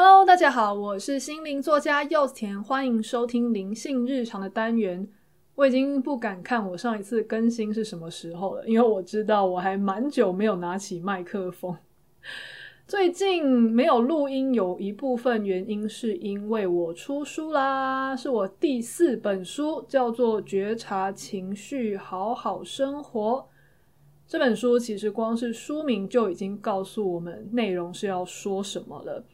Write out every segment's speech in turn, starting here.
Hello，大家好，我是心灵作家柚子甜，欢迎收听灵性日常的单元。我已经不敢看我上一次更新是什么时候了，因为我知道我还蛮久没有拿起麦克风。最近没有录音，有一部分原因是因为我出书啦，是我第四本书，叫做《觉察情绪，好好生活》。这本书其实光是书名就已经告诉我们内容是要说什么了。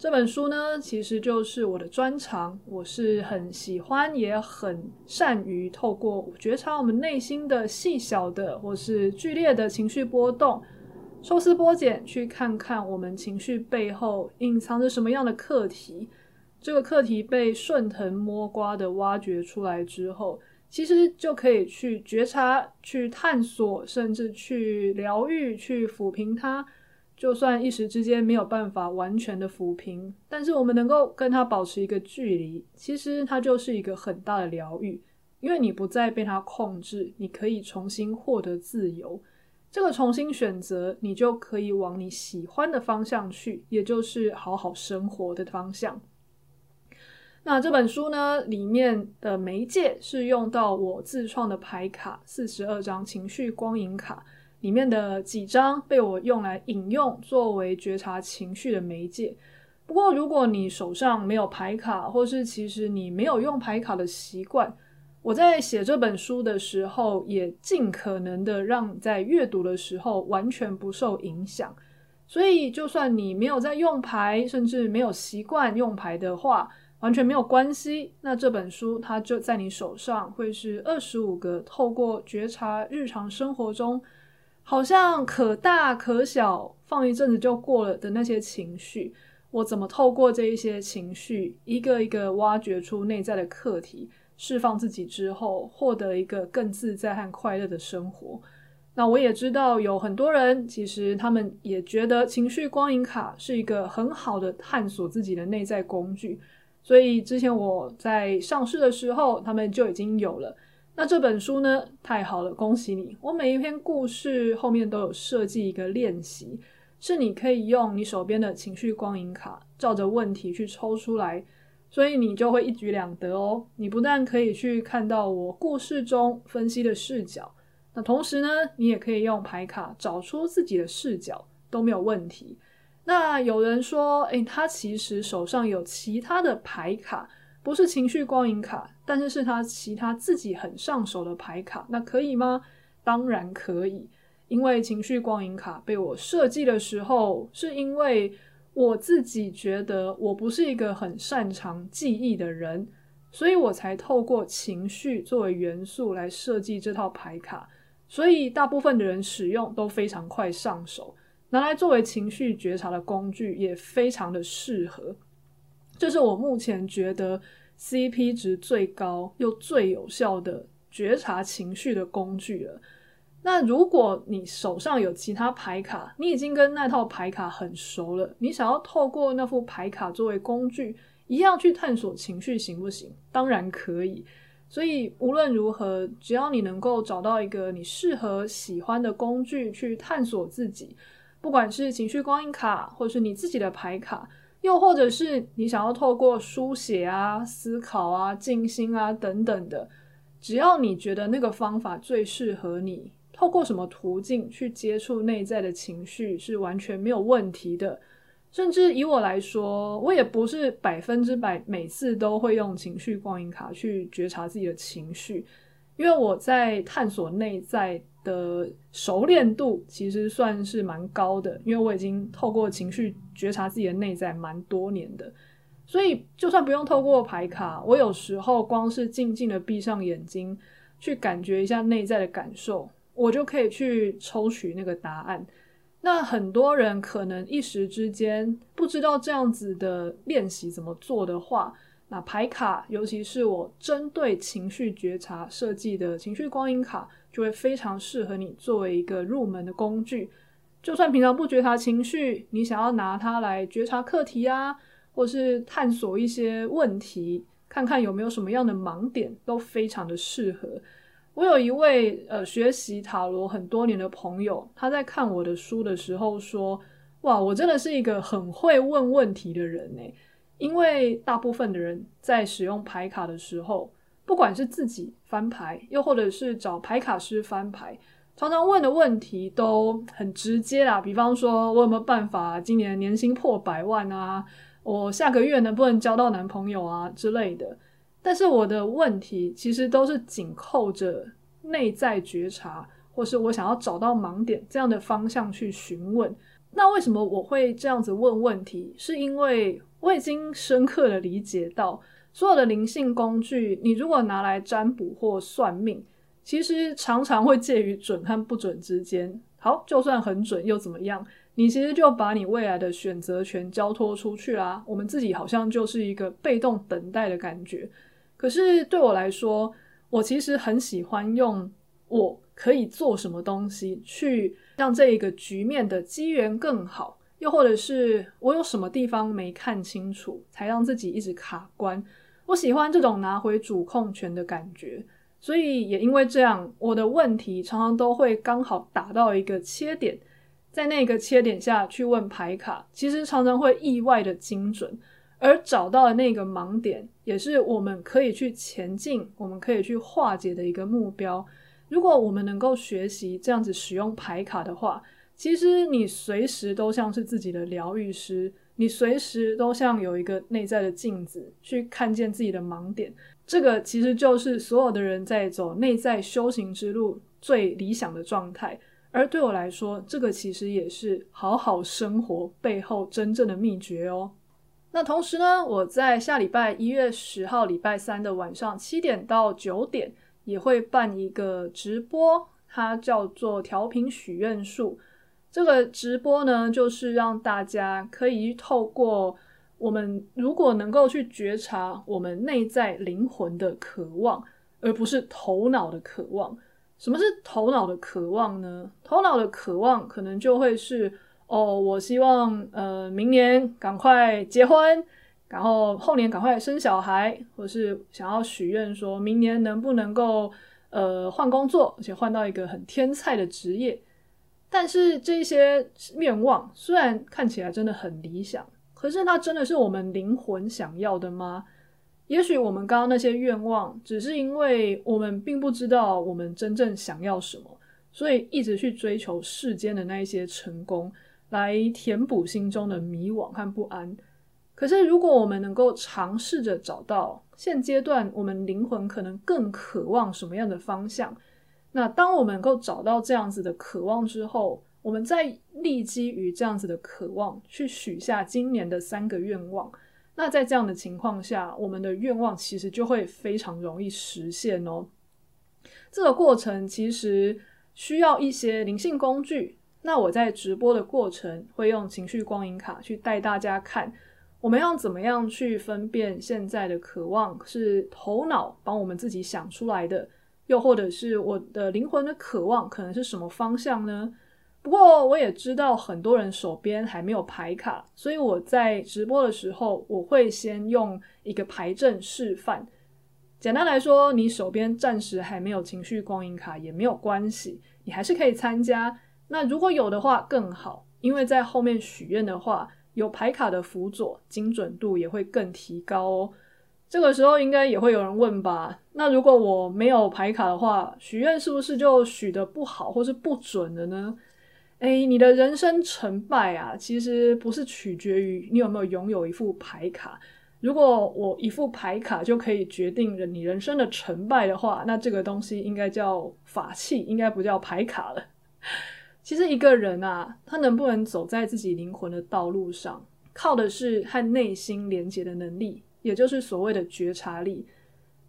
这本书呢，其实就是我的专长。我是很喜欢，也很善于透过觉察我们内心的细小的或是剧烈的情绪波动，抽丝剥茧，去看看我们情绪背后隐藏着什么样的课题。这个课题被顺藤摸瓜的挖掘出来之后，其实就可以去觉察、去探索，甚至去疗愈、去抚平它。就算一时之间没有办法完全的抚平，但是我们能够跟他保持一个距离，其实它就是一个很大的疗愈，因为你不再被它控制，你可以重新获得自由。这个重新选择，你就可以往你喜欢的方向去，也就是好好生活的方向。那这本书呢，里面的媒介是用到我自创的牌卡，四十二张情绪光影卡。里面的几张被我用来引用，作为觉察情绪的媒介。不过，如果你手上没有牌卡，或是其实你没有用牌卡的习惯，我在写这本书的时候，也尽可能的让在阅读的时候完全不受影响。所以，就算你没有在用牌，甚至没有习惯用牌的话，完全没有关系。那这本书它就在你手上，会是二十五个透过觉察日常生活中。好像可大可小，放一阵子就过了的那些情绪，我怎么透过这一些情绪，一个一个挖掘出内在的课题，释放自己之后，获得一个更自在和快乐的生活。那我也知道有很多人，其实他们也觉得情绪光影卡是一个很好的探索自己的内在工具，所以之前我在上市的时候，他们就已经有了。那这本书呢，太好了，恭喜你！我每一篇故事后面都有设计一个练习，是你可以用你手边的情绪光影卡，照着问题去抽出来，所以你就会一举两得哦。你不但可以去看到我故事中分析的视角，那同时呢，你也可以用牌卡找出自己的视角，都没有问题。那有人说，诶，他其实手上有其他的牌卡。不是情绪光影卡，但是是他其他自己很上手的牌卡，那可以吗？当然可以，因为情绪光影卡被我设计的时候，是因为我自己觉得我不是一个很擅长记忆的人，所以我才透过情绪作为元素来设计这套牌卡，所以大部分的人使用都非常快上手，拿来作为情绪觉察的工具也非常的适合。这是我目前觉得 CP 值最高又最有效的觉察情绪的工具了。那如果你手上有其他牌卡，你已经跟那套牌卡很熟了，你想要透过那副牌卡作为工具，一样去探索情绪，行不行？当然可以。所以无论如何，只要你能够找到一个你适合、喜欢的工具去探索自己，不管是情绪光影卡，或是你自己的牌卡。又或者是你想要透过书写啊、思考啊、静心啊等等的，只要你觉得那个方法最适合你，透过什么途径去接触内在的情绪是完全没有问题的。甚至以我来说，我也不是百分之百每次都会用情绪光影卡去觉察自己的情绪，因为我在探索内在的熟练度其实算是蛮高的，因为我已经透过情绪觉察自己的内在蛮多年的，所以就算不用透过牌卡，我有时候光是静静的闭上眼睛，去感觉一下内在的感受，我就可以去抽取那个答案。那很多人可能一时之间不知道这样子的练习怎么做的话，那牌卡，尤其是我针对情绪觉察设计的情绪光影卡，就会非常适合你作为一个入门的工具。就算平常不觉察情绪，你想要拿它来觉察课题啊，或是探索一些问题，看看有没有什么样的盲点，都非常的适合。我有一位呃学习塔罗很多年的朋友，他在看我的书的时候说，哇，我真的是一个很会问问题的人呢。因为大部分的人在使用牌卡的时候，不管是自己翻牌，又或者是找牌卡师翻牌，常常问的问题都很直接啦。比方说，我有没有办法今年年薪破百万啊？我下个月能不能交到男朋友啊之类的？但是我的问题其实都是紧扣着内在觉察，或是我想要找到盲点这样的方向去询问。那为什么我会这样子问问题？是因为我已经深刻的理解到，所有的灵性工具，你如果拿来占卜或算命，其实常常会介于准和不准之间。好，就算很准又怎么样？你其实就把你未来的选择权交托出去啦。我们自己好像就是一个被动等待的感觉。可是对我来说，我其实很喜欢用我可以做什么东西去让这一个局面的机缘更好。又或者是我有什么地方没看清楚，才让自己一直卡关。我喜欢这种拿回主控权的感觉，所以也因为这样，我的问题常常都会刚好打到一个切点，在那个切点下去问牌卡，其实常常会意外的精准，而找到的那个盲点，也是我们可以去前进、我们可以去化解的一个目标。如果我们能够学习这样子使用牌卡的话，其实你随时都像是自己的疗愈师，你随时都像有一个内在的镜子，去看见自己的盲点。这个其实就是所有的人在走内在修行之路最理想的状态。而对我来说，这个其实也是好好生活背后真正的秘诀哦。那同时呢，我在下礼拜一月十号礼拜三的晚上七点到九点也会办一个直播，它叫做调频许愿树。这个直播呢，就是让大家可以透过我们，如果能够去觉察我们内在灵魂的渴望，而不是头脑的渴望。什么是头脑的渴望呢？头脑的渴望可能就会是，哦，我希望呃明年赶快结婚，然后后年赶快生小孩，或是想要许愿说明年能不能够呃换工作，而且换到一个很天才的职业。但是这些愿望虽然看起来真的很理想，可是它真的是我们灵魂想要的吗？也许我们刚刚那些愿望，只是因为我们并不知道我们真正想要什么，所以一直去追求世间的那一些成功，来填补心中的迷惘和不安。可是如果我们能够尝试着找到现阶段我们灵魂可能更渴望什么样的方向。那当我们能够找到这样子的渴望之后，我们再立基于这样子的渴望去许下今年的三个愿望。那在这样的情况下，我们的愿望其实就会非常容易实现哦。这个过程其实需要一些灵性工具。那我在直播的过程会用情绪光影卡去带大家看，我们要怎么样去分辨现在的渴望是头脑帮我们自己想出来的。又或者是我的灵魂的渴望可能是什么方向呢？不过我也知道很多人手边还没有牌卡，所以我在直播的时候，我会先用一个牌阵示范。简单来说，你手边暂时还没有情绪光影卡也没有关系，你还是可以参加。那如果有的话更好，因为在后面许愿的话，有牌卡的辅佐，精准度也会更提高哦。这个时候应该也会有人问吧？那如果我没有牌卡的话，许愿是不是就许得不好或是不准了呢？诶，你的人生成败啊，其实不是取决于你有没有拥有一副牌卡。如果我一副牌卡就可以决定了你人生的成败的话，那这个东西应该叫法器，应该不叫牌卡了。其实一个人啊，他能不能走在自己灵魂的道路上，靠的是和内心连接的能力。也就是所谓的觉察力，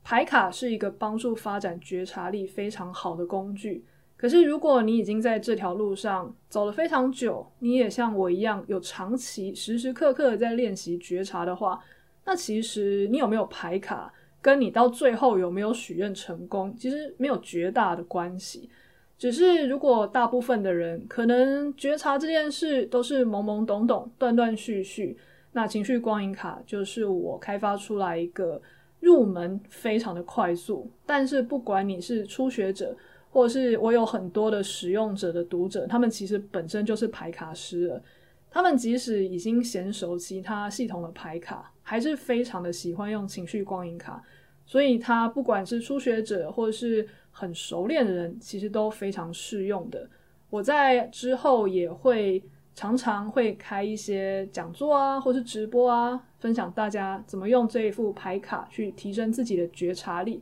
牌卡是一个帮助发展觉察力非常好的工具。可是，如果你已经在这条路上走了非常久，你也像我一样有长期时时刻刻的在练习觉察的话，那其实你有没有牌卡，跟你到最后有没有许愿成功，其实没有绝大的关系。只是如果大部分的人可能觉察这件事都是懵懵懂懂、断断续续。那情绪光影卡就是我开发出来一个入门非常的快速，但是不管你是初学者，或者是我有很多的使用者的读者，他们其实本身就是牌卡师了。他们即使已经娴熟其他系统的牌卡，还是非常的喜欢用情绪光影卡。所以，他不管是初学者或者是很熟练的人，其实都非常适用的。我在之后也会常常会开一些讲座啊，或是直播啊，分享大家怎么用这一副牌卡去提升自己的觉察力。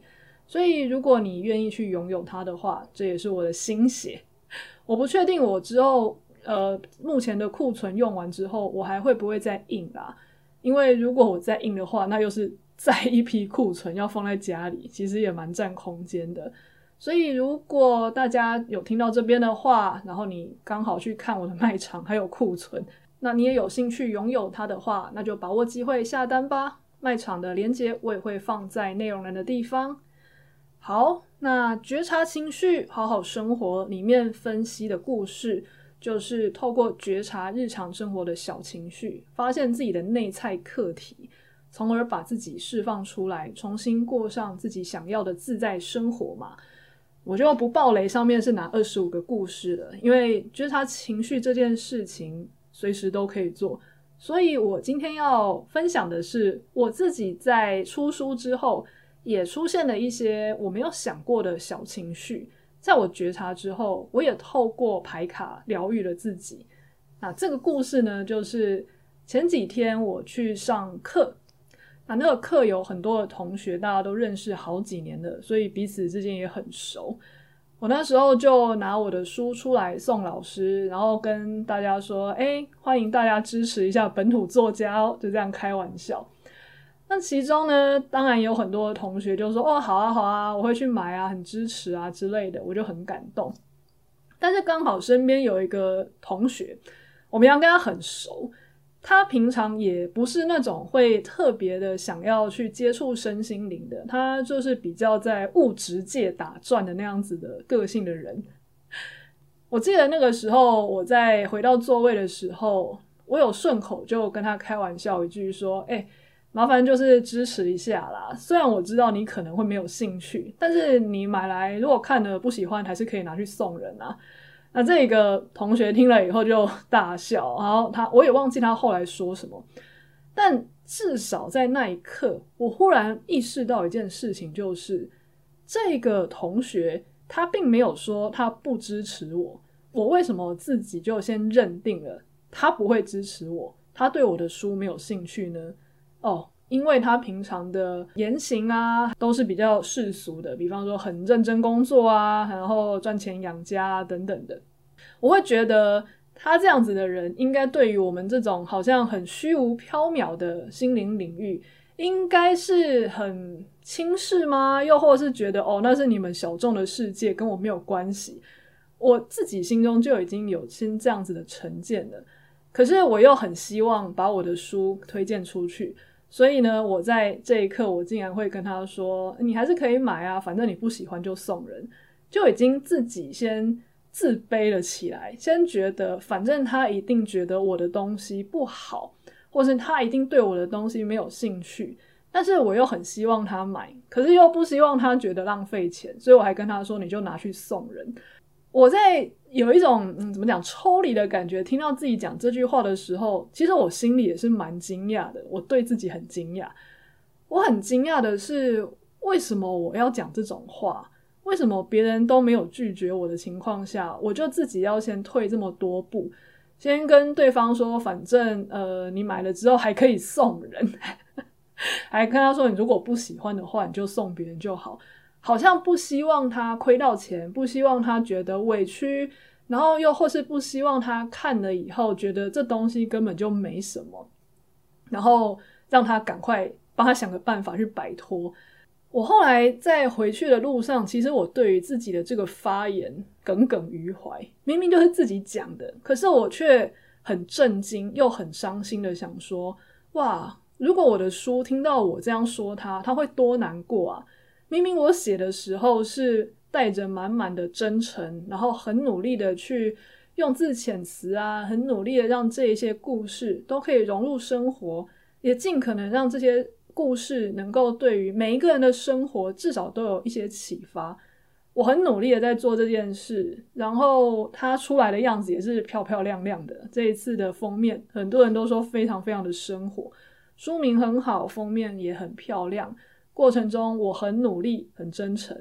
所以，如果你愿意去拥有它的话，这也是我的心血。我不确定我之后。呃，目前的库存用完之后，我还会不会再印啦？因为如果我再印的话，那又是再一批库存要放在家里，其实也蛮占空间的。所以如果大家有听到这边的话，然后你刚好去看我的卖场还有库存，那你也有兴趣拥有它的话，那就把握机会下单吧。卖场的链接我也会放在内容栏的地方。好，那觉察情绪，好好生活里面分析的故事。就是透过觉察日常生活的小情绪，发现自己的内在课题，从而把自己释放出来，重新过上自己想要的自在生活嘛。我就不爆雷，上面是哪二十五个故事了，因为觉察情绪这件事情随时都可以做。所以我今天要分享的是，我自己在出书之后，也出现了一些我没有想过的小情绪。在我觉察之后，我也透过牌卡疗愈了自己。那这个故事呢，就是前几天我去上课，那那个课有很多的同学，大家都认识好几年的，所以彼此之间也很熟。我那时候就拿我的书出来送老师，然后跟大家说：“哎，欢迎大家支持一下本土作家哦。”就这样开玩笑。那其中呢，当然有很多同学就说：“哦，好啊，好啊，我会去买啊，很支持啊之类的。”我就很感动。但是刚好身边有一个同学，我们要跟他很熟，他平常也不是那种会特别的想要去接触身心灵的，他就是比较在物质界打转的那样子的个性的人。我记得那个时候，我在回到座位的时候，我有顺口就跟他开玩笑一句说：“哎。”麻烦就是支持一下啦，虽然我知道你可能会没有兴趣，但是你买来如果看了不喜欢，还是可以拿去送人啊。那这个同学听了以后就大笑，然后他我也忘记他后来说什么，但至少在那一刻，我忽然意识到一件事情，就是这个同学他并没有说他不支持我，我为什么自己就先认定了他不会支持我，他对我的书没有兴趣呢？哦，因为他平常的言行啊，都是比较世俗的，比方说很认真工作啊，然后赚钱养家啊等等的。我会觉得他这样子的人，应该对于我们这种好像很虚无缥缈的心灵领域，应该是很轻视吗？又或是觉得哦，那是你们小众的世界，跟我没有关系。我自己心中就已经有先这样子的成见了。可是我又很希望把我的书推荐出去。所以呢，我在这一刻，我竟然会跟他说：“你还是可以买啊，反正你不喜欢就送人。”就已经自己先自卑了起来，先觉得反正他一定觉得我的东西不好，或是他一定对我的东西没有兴趣。但是我又很希望他买，可是又不希望他觉得浪费钱，所以我还跟他说：“你就拿去送人。”我在有一种嗯，怎么讲抽离的感觉。听到自己讲这句话的时候，其实我心里也是蛮惊讶的。我对自己很惊讶。我很惊讶的是，为什么我要讲这种话？为什么别人都没有拒绝我的情况下，我就自己要先退这么多步，先跟对方说，反正呃，你买了之后还可以送人，还跟他说，你如果不喜欢的话，你就送别人就好。好像不希望他亏到钱，不希望他觉得委屈，然后又或是不希望他看了以后觉得这东西根本就没什么，然后让他赶快帮他想个办法去摆脱。我后来在回去的路上，其实我对于自己的这个发言耿耿于怀，明明就是自己讲的，可是我却很震惊又很伤心的想说：哇，如果我的书听到我这样说他，他会多难过啊！明明我写的时候是带着满满的真诚，然后很努力的去用字遣词啊，很努力的让这一些故事都可以融入生活，也尽可能让这些故事能够对于每一个人的生活至少都有一些启发。我很努力的在做这件事，然后它出来的样子也是漂漂亮亮的。这一次的封面，很多人都说非常非常的生活，书名很好，封面也很漂亮。过程中我很努力，很真诚，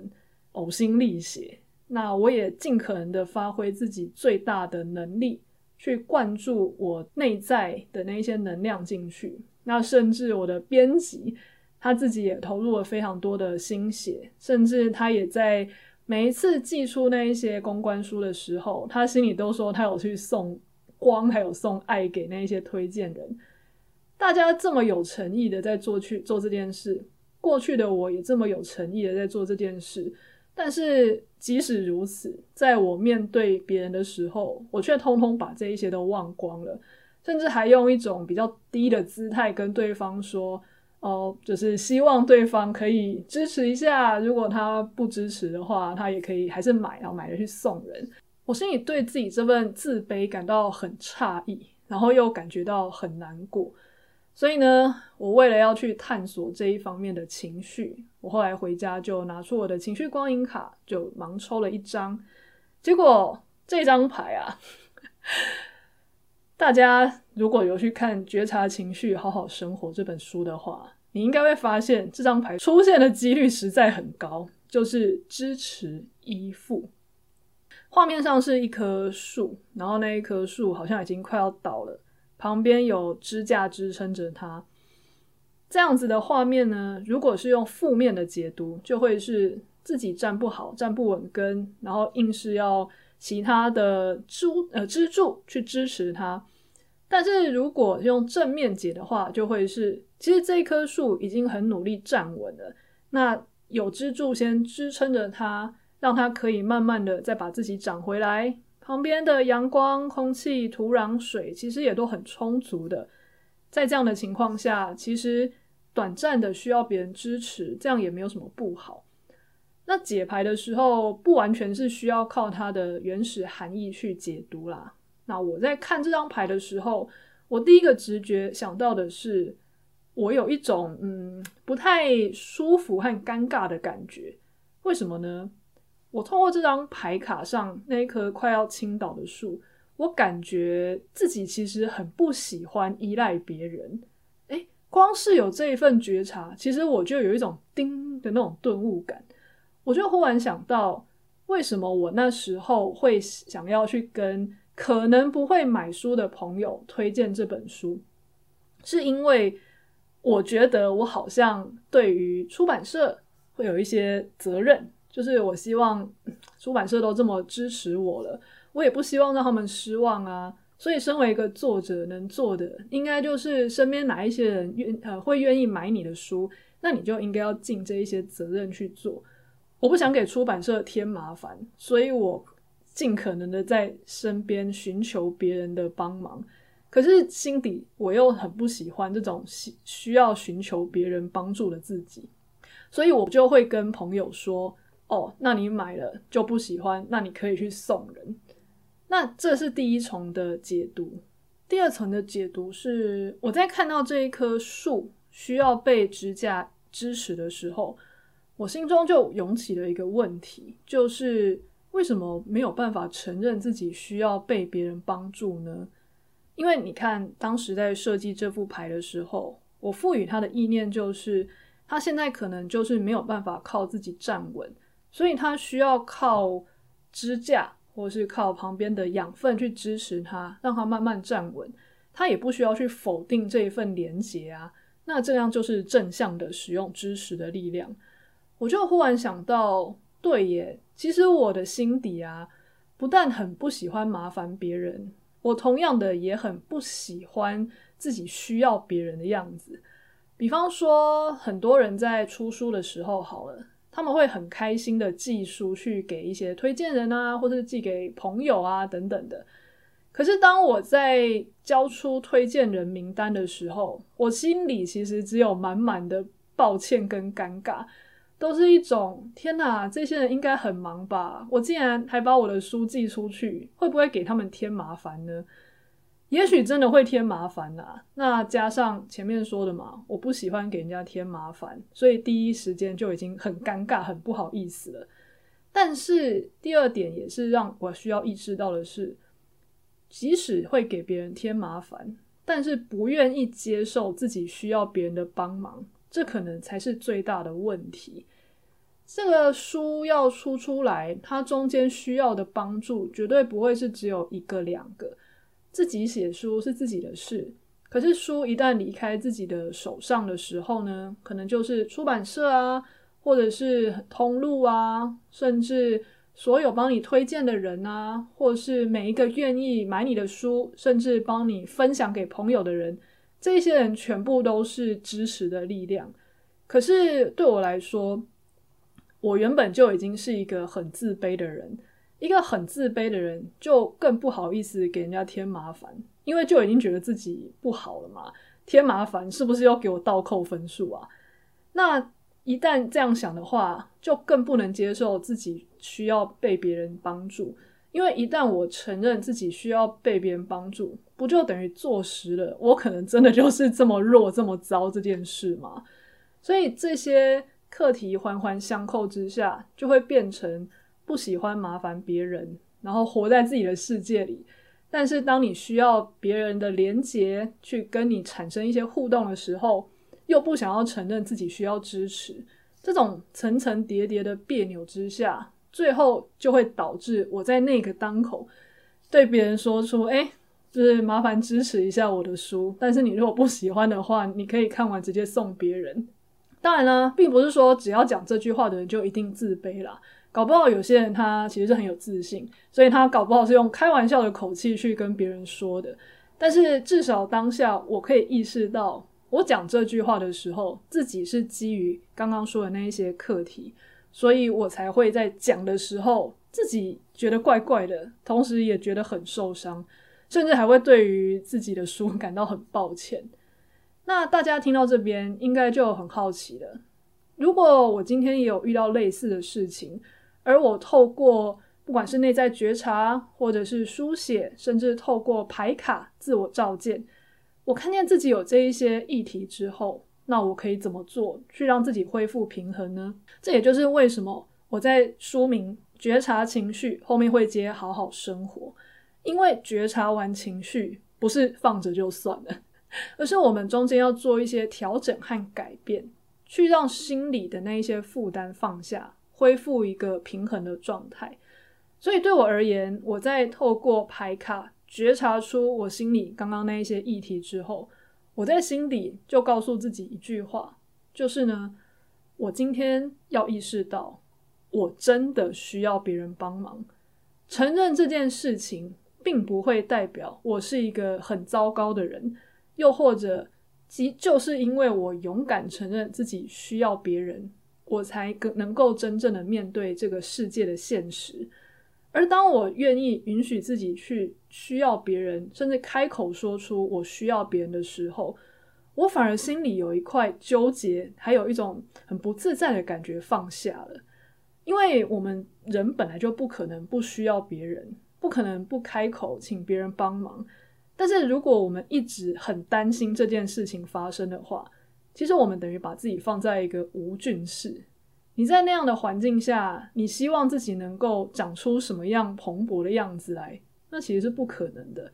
呕心沥血。那我也尽可能的发挥自己最大的能力，去灌注我内在的那一些能量进去。那甚至我的编辑他自己也投入了非常多的心血，甚至他也在。每一次寄出那一些公关书的时候，他心里都说他有去送光，还有送爱给那一些推荐人。大家这么有诚意的在做去做这件事，过去的我也这么有诚意的在做这件事。但是即使如此，在我面对别人的时候，我却通通把这一些都忘光了，甚至还用一种比较低的姿态跟对方说。哦，就是希望对方可以支持一下。如果他不支持的话，他也可以还是买，然后买了去送人。我心里对自己这份自卑感到很诧异，然后又感觉到很难过。所以呢，我为了要去探索这一方面的情绪，我后来回家就拿出我的情绪光影卡，就盲抽了一张。结果这张牌啊，大家。如果有去看《觉察情绪，好好生活》这本书的话，你应该会发现这张牌出现的几率实在很高，就是支持依附。画面上是一棵树，然后那一棵树好像已经快要倒了，旁边有支架支撑着它。这样子的画面呢，如果是用负面的解读，就会是自己站不好、站不稳根，然后硬是要其他的支呃支柱去支持它。但是如果用正面解的话，就会是其实这一棵树已经很努力站稳了，那有支柱先支撑着它，让它可以慢慢的再把自己长回来。旁边的阳光、空气、土壤、水其实也都很充足的。在这样的情况下，其实短暂的需要别人支持，这样也没有什么不好。那解牌的时候，不完全是需要靠它的原始含义去解读啦。那我在看这张牌的时候，我第一个直觉想到的是，我有一种嗯不太舒服和尴尬的感觉。为什么呢？我通过这张牌卡上那一棵快要倾倒的树，我感觉自己其实很不喜欢依赖别人。诶，光是有这一份觉察，其实我就有一种叮的那种顿悟感。我就忽然想到，为什么我那时候会想要去跟。可能不会买书的朋友推荐这本书，是因为我觉得我好像对于出版社会有一些责任，就是我希望出版社都这么支持我了，我也不希望让他们失望啊。所以，身为一个作者，能做的应该就是身边哪一些人愿呃会愿意买你的书，那你就应该要尽这一些责任去做。我不想给出版社添麻烦，所以我。尽可能的在身边寻求别人的帮忙，可是心底我又很不喜欢这种需需要寻求别人帮助的自己，所以我就会跟朋友说：“哦，那你买了就不喜欢，那你可以去送人。”那这是第一重的解读。第二层的解读是我在看到这一棵树需要被支架支持的时候，我心中就涌起了一个问题，就是。为什么没有办法承认自己需要被别人帮助呢？因为你看，当时在设计这副牌的时候，我赋予他的意念就是，他现在可能就是没有办法靠自己站稳，所以他需要靠支架，或是靠旁边的养分去支持他，让他慢慢站稳。他也不需要去否定这一份连结啊，那这样就是正向的使用知识的力量。我就忽然想到，对耶。其实我的心底啊，不但很不喜欢麻烦别人，我同样的也很不喜欢自己需要别人的样子。比方说，很多人在出书的时候，好了，他们会很开心的寄书去给一些推荐人啊，或者寄给朋友啊等等的。可是当我在交出推荐人名单的时候，我心里其实只有满满的抱歉跟尴尬。都是一种天哪，这些人应该很忙吧？我竟然还把我的书寄出去，会不会给他们添麻烦呢？也许真的会添麻烦呐。那加上前面说的嘛，我不喜欢给人家添麻烦，所以第一时间就已经很尴尬、很不好意思了。但是第二点也是让我需要意识到的是，即使会给别人添麻烦，但是不愿意接受自己需要别人的帮忙，这可能才是最大的问题。这个书要出出来，它中间需要的帮助绝对不会是只有一个两个。自己写书是自己的事，可是书一旦离开自己的手上的时候呢，可能就是出版社啊，或者是通路啊，甚至所有帮你推荐的人啊，或是每一个愿意买你的书，甚至帮你分享给朋友的人，这些人全部都是支持的力量。可是对我来说，我原本就已经是一个很自卑的人，一个很自卑的人就更不好意思给人家添麻烦，因为就已经觉得自己不好了嘛，添麻烦是不是要给我倒扣分数啊？那一旦这样想的话，就更不能接受自己需要被别人帮助，因为一旦我承认自己需要被别人帮助，不就等于坐实了我可能真的就是这么弱、这么糟这件事吗？所以这些。课题环环相扣之下，就会变成不喜欢麻烦别人，然后活在自己的世界里。但是，当你需要别人的连接去跟你产生一些互动的时候，又不想要承认自己需要支持，这种层层叠叠的别扭之下，最后就会导致我在那个当口对别人说出：“哎，就是麻烦支持一下我的书。但是你如果不喜欢的话，你可以看完直接送别人。”当然呢，并不是说只要讲这句话的人就一定自卑啦。搞不好有些人他其实是很有自信，所以他搞不好是用开玩笑的口气去跟别人说的。但是至少当下我可以意识到，我讲这句话的时候，自己是基于刚刚说的那一些课题，所以我才会在讲的时候自己觉得怪怪的，同时也觉得很受伤，甚至还会对于自己的书感到很抱歉。那大家听到这边应该就很好奇了。如果我今天也有遇到类似的事情，而我透过不管是内在觉察，或者是书写，甚至透过牌卡自我照见，我看见自己有这一些议题之后，那我可以怎么做去让自己恢复平衡呢？这也就是为什么我在书名“觉察情绪”后面会接“好好生活”，因为觉察完情绪不是放着就算了。而是我们中间要做一些调整和改变，去让心里的那一些负担放下，恢复一个平衡的状态。所以对我而言，我在透过牌卡觉察出我心里刚刚那一些议题之后，我在心里就告诉自己一句话，就是呢，我今天要意识到，我真的需要别人帮忙。承认这件事情，并不会代表我是一个很糟糕的人。又或者，即就是因为我勇敢承认自己需要别人，我才能够真正的面对这个世界的现实。而当我愿意允许自己去需要别人，甚至开口说出我需要别人的时候，我反而心里有一块纠结，还有一种很不自在的感觉放下了。因为我们人本来就不可能不需要别人，不可能不开口请别人帮忙。但是如果我们一直很担心这件事情发生的话，其实我们等于把自己放在一个无菌室。你在那样的环境下，你希望自己能够长出什么样蓬勃的样子来，那其实是不可能的。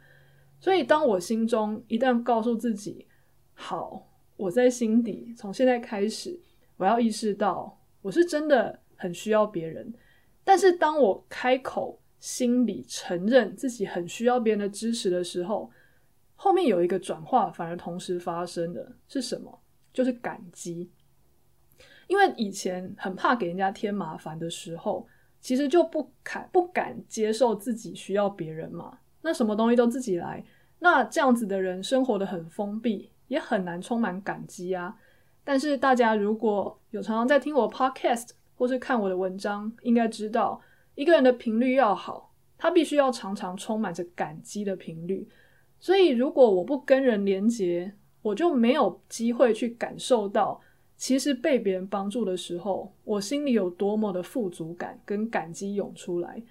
所以，当我心中一旦告诉自己，好，我在心底从现在开始，我要意识到我是真的很需要别人。但是，当我开口，心里承认自己很需要别人的支持的时候，后面有一个转化，反而同时发生的是什么？就是感激。因为以前很怕给人家添麻烦的时候，其实就不敢不敢接受自己需要别人嘛。那什么东西都自己来，那这样子的人生活得很封闭，也很难充满感激啊。但是大家如果有常常在听我 podcast 或是看我的文章，应该知道。一个人的频率要好，他必须要常常充满着感激的频率。所以，如果我不跟人连结，我就没有机会去感受到，其实被别人帮助的时候，我心里有多么的富足感跟感激涌出来。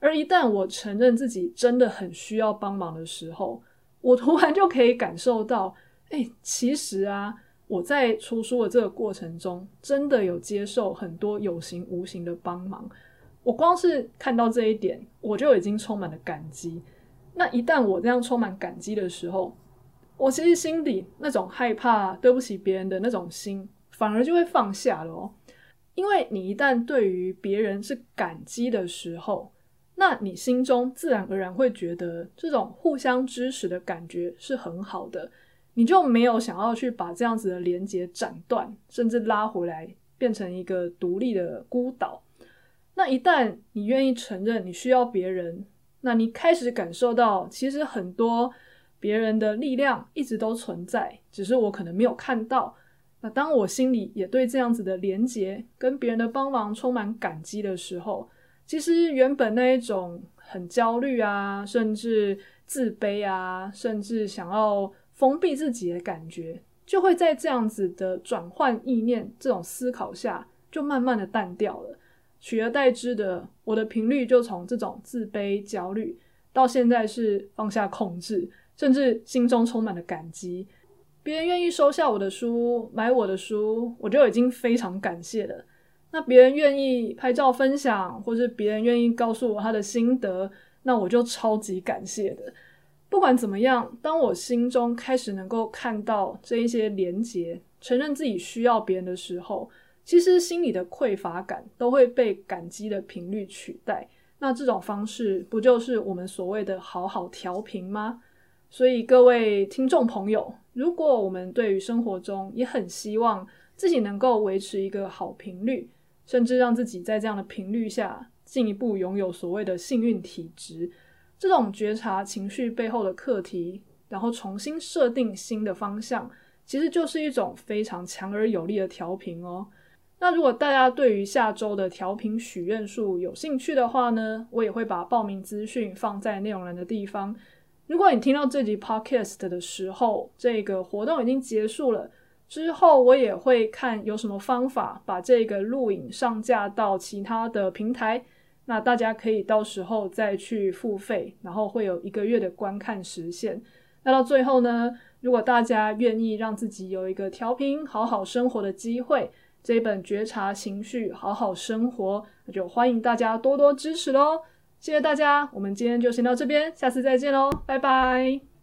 而一旦我承认自己真的很需要帮忙的时候，我突然就可以感受到，哎，其实啊，我在出书的这个过程中，真的有接受很多有形无形的帮忙。我光是看到这一点，我就已经充满了感激。那一旦我这样充满感激的时候，我其实心里那种害怕对不起别人的那种心，反而就会放下了哦。因为你一旦对于别人是感激的时候，那你心中自然而然会觉得这种互相支持的感觉是很好的，你就没有想要去把这样子的连接斩断，甚至拉回来变成一个独立的孤岛。那一旦你愿意承认你需要别人，那你开始感受到，其实很多别人的力量一直都存在，只是我可能没有看到。那当我心里也对这样子的连结跟别人的帮忙充满感激的时候，其实原本那一种很焦虑啊，甚至自卑啊，甚至想要封闭自己的感觉，就会在这样子的转换意念这种思考下，就慢慢的淡掉了。取而代之的，我的频率就从这种自卑、焦虑，到现在是放下控制，甚至心中充满了感激。别人愿意收下我的书、买我的书，我就已经非常感谢了。那别人愿意拍照分享，或是别人愿意告诉我他的心得，那我就超级感谢的。不管怎么样，当我心中开始能够看到这一些连结，承认自己需要别人的时候，其实心里的匮乏感都会被感激的频率取代，那这种方式不就是我们所谓的好好调频吗？所以各位听众朋友，如果我们对于生活中也很希望自己能够维持一个好频率，甚至让自己在这样的频率下进一步拥有所谓的幸运体质，这种觉察情绪背后的课题，然后重新设定新的方向，其实就是一种非常强而有力的调频哦。那如果大家对于下周的调频许愿树有兴趣的话呢，我也会把报名资讯放在内容栏的地方。如果你听到这集 podcast 的时候，这个活动已经结束了，之后我也会看有什么方法把这个录影上架到其他的平台，那大家可以到时候再去付费，然后会有一个月的观看时限。那到最后呢，如果大家愿意让自己有一个调频好好生活的机会，这一本觉察情绪，好好生活，那就欢迎大家多多支持喽！谢谢大家，我们今天就先到这边，下次再见喽，拜拜。